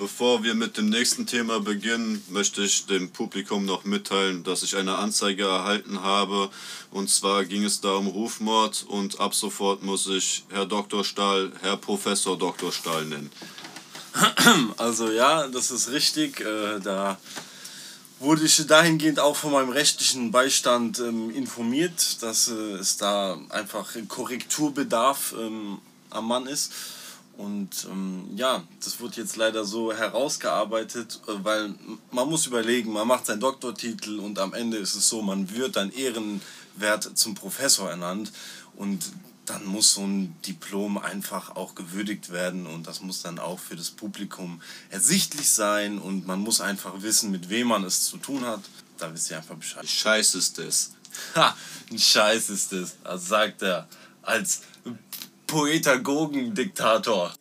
Bevor wir mit dem nächsten Thema beginnen, möchte ich dem Publikum noch mitteilen, dass ich eine Anzeige erhalten habe. Und zwar ging es da um Rufmord und ab sofort muss ich Herr Dr. Stahl, Herr Professor Dr. Stahl nennen. Also ja, das ist richtig. Äh, da wurde ich dahingehend auch von meinem rechtlichen Beistand ähm, informiert, dass äh, es da einfach Korrekturbedarf ähm, am Mann ist. Und ähm, ja, das wird jetzt leider so herausgearbeitet, äh, weil man muss überlegen, man macht seinen Doktortitel und am Ende ist es so, man wird dann ehrenwert zum Professor ernannt und dann muss so ein Diplom einfach auch gewürdigt werden und das muss dann auch für das Publikum ersichtlich sein und man muss einfach wissen, mit wem man es zu tun hat. Da wisst ihr einfach Bescheid. Scheiß ist es. Ha, ein Scheiß ist es, das sagt er als Poetagogen-Diktator.